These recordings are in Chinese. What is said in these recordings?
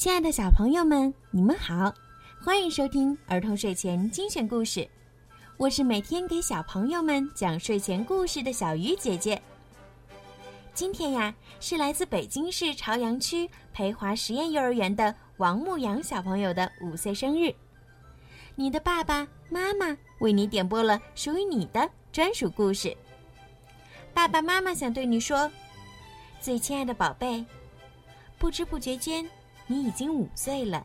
亲爱的小朋友们，你们好，欢迎收听儿童睡前精选故事。我是每天给小朋友们讲睡前故事的小鱼姐姐。今天呀，是来自北京市朝阳区培华实验幼儿园的王牧阳小朋友的五岁生日。你的爸爸妈妈为你点播了属于你的专属故事。爸爸妈妈想对你说，最亲爱的宝贝，不知不觉间。你已经五岁了，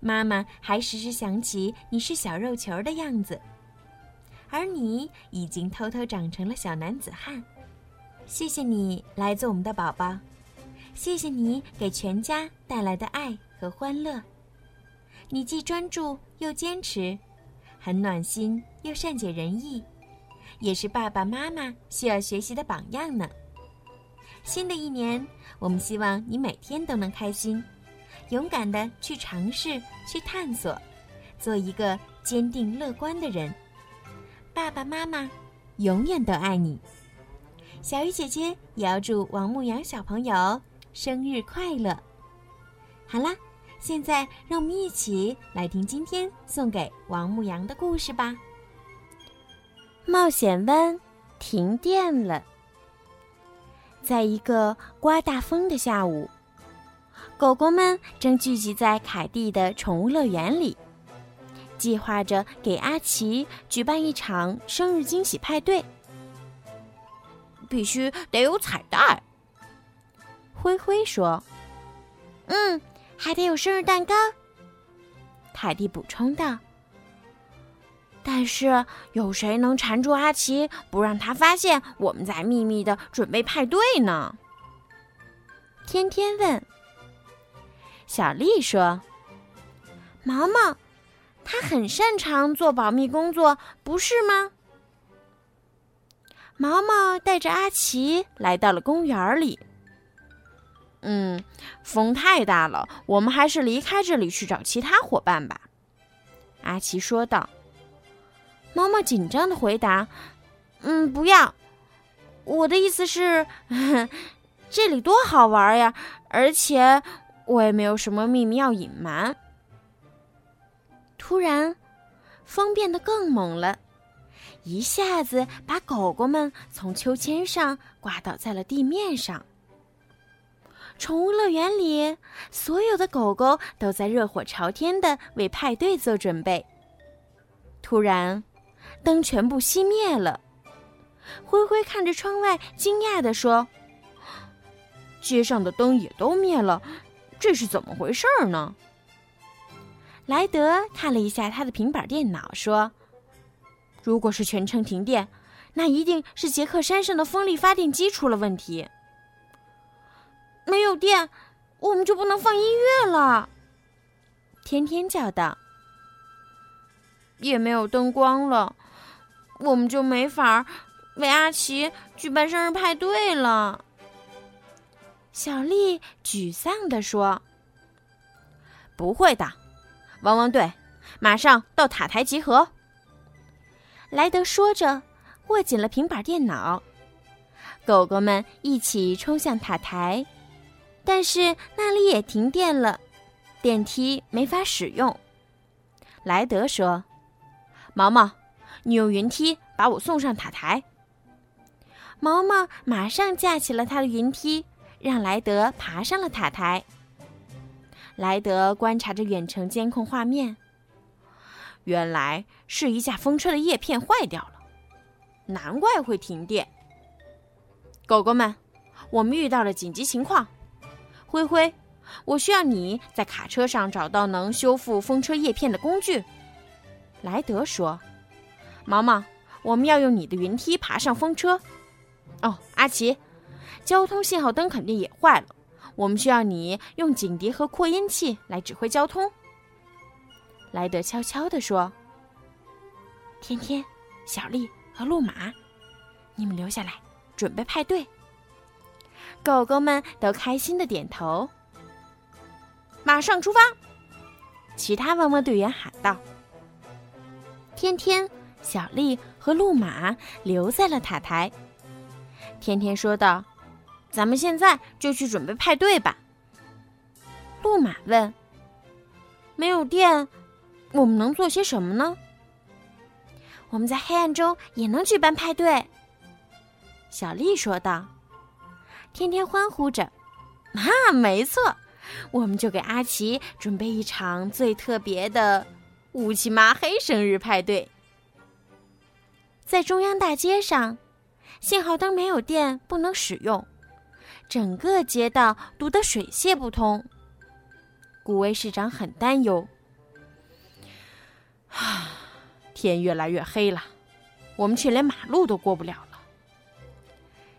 妈妈还时时想起你是小肉球的样子，而你已经偷偷长成了小男子汉。谢谢你来做我们的宝宝，谢谢你给全家带来的爱和欢乐。你既专注又坚持，很暖心又善解人意，也是爸爸妈妈需要学习的榜样呢。新的一年，我们希望你每天都能开心。勇敢的去尝试，去探索，做一个坚定乐观的人。爸爸妈妈永远都爱你。小鱼姐姐也要祝王牧阳小朋友生日快乐。好啦，现在让我们一起来听今天送给王牧阳的故事吧。冒险湾停电了，在一个刮大风的下午。狗狗们正聚集在凯蒂的宠物乐园里，计划着给阿奇举办一场生日惊喜派对。必须得有彩蛋，灰灰说：“嗯，还得有生日蛋糕。”凯蒂补充道：“但是有谁能缠住阿奇，不让他发现我们在秘密的准备派对呢？”天天问。小丽说：“毛毛，他很擅长做保密工作，不是吗？”毛毛带着阿奇来到了公园里。嗯，风太大了，我们还是离开这里去找其他伙伴吧。”阿奇说道。毛毛紧张的回答：“嗯，不要。我的意思是，这里多好玩呀，而且……”我也没有什么秘密要隐瞒。突然，风变得更猛了，一下子把狗狗们从秋千上刮倒在了地面上。宠物乐园里，所有的狗狗都在热火朝天的为派对做准备。突然，灯全部熄灭了。灰灰看着窗外，惊讶地说：“街上的灯也都灭了。”这是怎么回事儿呢？莱德看了一下他的平板电脑，说：“如果是全城停电，那一定是杰克山上的风力发电机出了问题。没有电，我们就不能放音乐了。”天天叫道：“也没有灯光了，我们就没法为阿奇举办生日派对了。”小丽沮丧地说：“不会的，汪汪队，马上到塔台集合。”莱德说着，握紧了平板电脑。狗狗们一起冲向塔台，但是那里也停电了，电梯没法使用。莱德说：“毛毛，你用云梯把我送上塔台。”毛毛马上架起了他的云梯。让莱德爬上了塔台。莱德观察着远程监控画面，原来是一架风车的叶片坏掉了，难怪会停电。狗狗们，我们遇到了紧急情况。灰灰，我需要你在卡车上找到能修复风车叶片的工具。莱德说：“毛毛，我们要用你的云梯爬上风车。”哦，阿奇。交通信号灯肯定也坏了，我们需要你用警笛和扩音器来指挥交通。”莱德悄悄地说。“天天、小丽和路马，你们留下来准备派对。”狗狗们都开心的点头。马上出发！其他汪汪队员喊道。天天、小丽和路马留在了塔台。天天说道。咱们现在就去准备派对吧。路马问：“没有电，我们能做些什么呢？”我们在黑暗中也能举办派对。”小丽说道。天天欢呼着：“啊，没错，我们就给阿奇准备一场最特别的乌漆麻黑生日派对。”在中央大街上，信号灯没有电，不能使用，整个街道堵得水泄不通。古威市长很担忧。啊，天越来越黑了，我们却连马路都过不了了。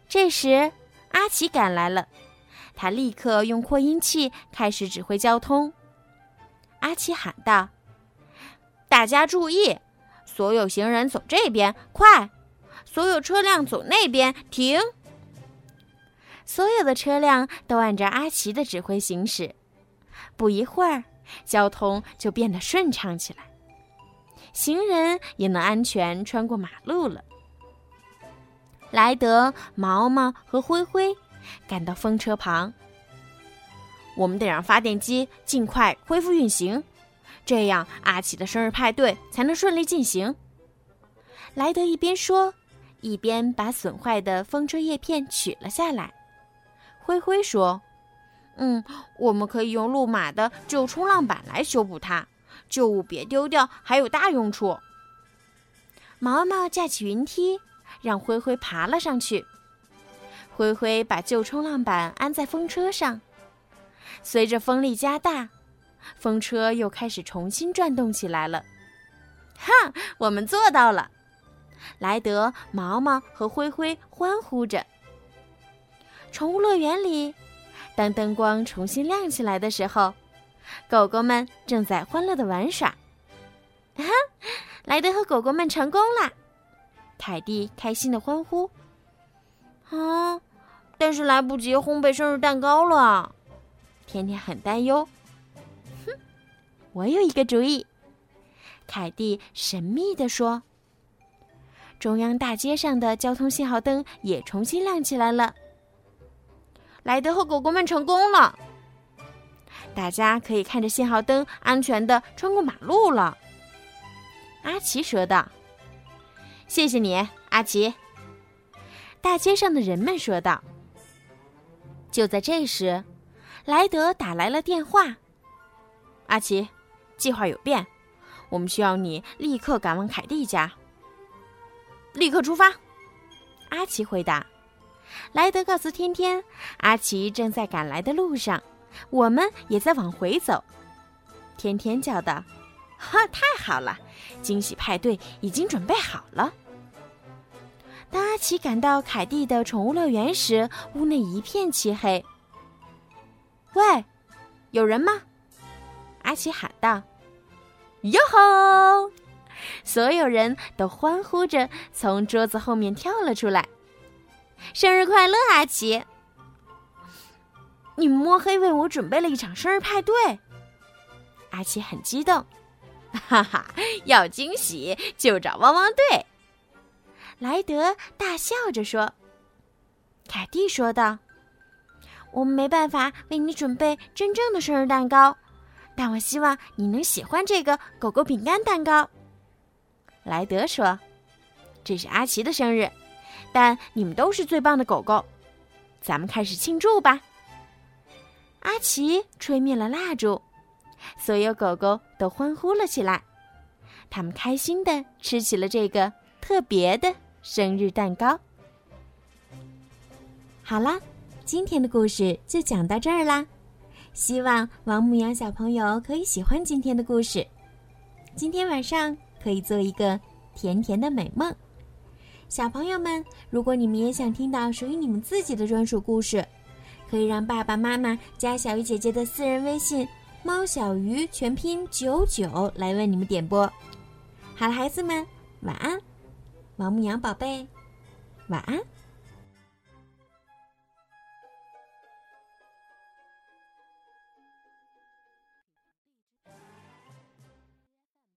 这时，阿奇赶来了，他立刻用扩音器开始指挥交通。阿奇喊道：“大家注意！”所有行人走这边，快！所有车辆走那边，停！所有的车辆都按照阿奇的指挥行驶。不一会儿，交通就变得顺畅起来，行人也能安全穿过马路了。莱德、毛毛和灰灰赶到风车旁，我们得让发电机尽快恢复运行。这样，阿奇的生日派对才能顺利进行。莱德一边说，一边把损坏的风车叶片取了下来。灰灰说：“嗯，我们可以用路马的旧冲浪板来修补它，旧物别丢掉，还有大用处。”毛毛架起云梯，让灰灰爬了上去。灰灰把旧冲浪板安在风车上，随着风力加大。风车又开始重新转动起来了，哈！我们做到了！莱德、毛毛和灰灰欢呼着。宠物乐园里，当灯光重新亮起来的时候，狗狗们正在欢乐的玩耍。哈！莱德和狗狗们成功了！凯蒂开心的欢呼。啊！但是来不及烘焙生日蛋糕了。甜甜很担忧。哼我有一个主意，凯蒂神秘地说。中央大街上的交通信号灯也重新亮起来了。莱德和狗狗们成功了，大家可以看着信号灯安全的穿过马路了。阿奇说道：“谢谢你，阿奇。”大街上的人们说道。就在这时，莱德打来了电话。阿奇。计划有变，我们需要你立刻赶往凯蒂家。立刻出发，阿奇回答。莱德告诉天天，阿奇正在赶来的路上，我们也在往回走。天天叫道：“哈，太好了！惊喜派对已经准备好了。”当阿奇赶到凯蒂的宠物乐园时，屋内一片漆黑。喂，有人吗？阿奇喊道：“哟吼！”所有人都欢呼着从桌子后面跳了出来。“生日快乐，阿奇！”你摸黑为我准备了一场生日派对。阿奇很激动，哈哈！要惊喜就找汪汪队。莱德大笑着说。凯蒂说道：“我们没办法为你准备真正的生日蛋糕。”但我希望你能喜欢这个狗狗饼干蛋糕。莱德说：“这是阿奇的生日，但你们都是最棒的狗狗，咱们开始庆祝吧。”阿奇吹灭了蜡烛，所有狗狗都欢呼了起来，他们开心的吃起了这个特别的生日蛋糕。好啦，今天的故事就讲到这儿啦。希望王牧羊小朋友可以喜欢今天的故事，今天晚上可以做一个甜甜的美梦。小朋友们，如果你们也想听到属于你们自己的专属故事，可以让爸爸妈妈加小鱼姐姐的私人微信“猫小鱼”全拼九九来为你们点播。好了，孩子们，晚安，王牧羊宝贝，晚安。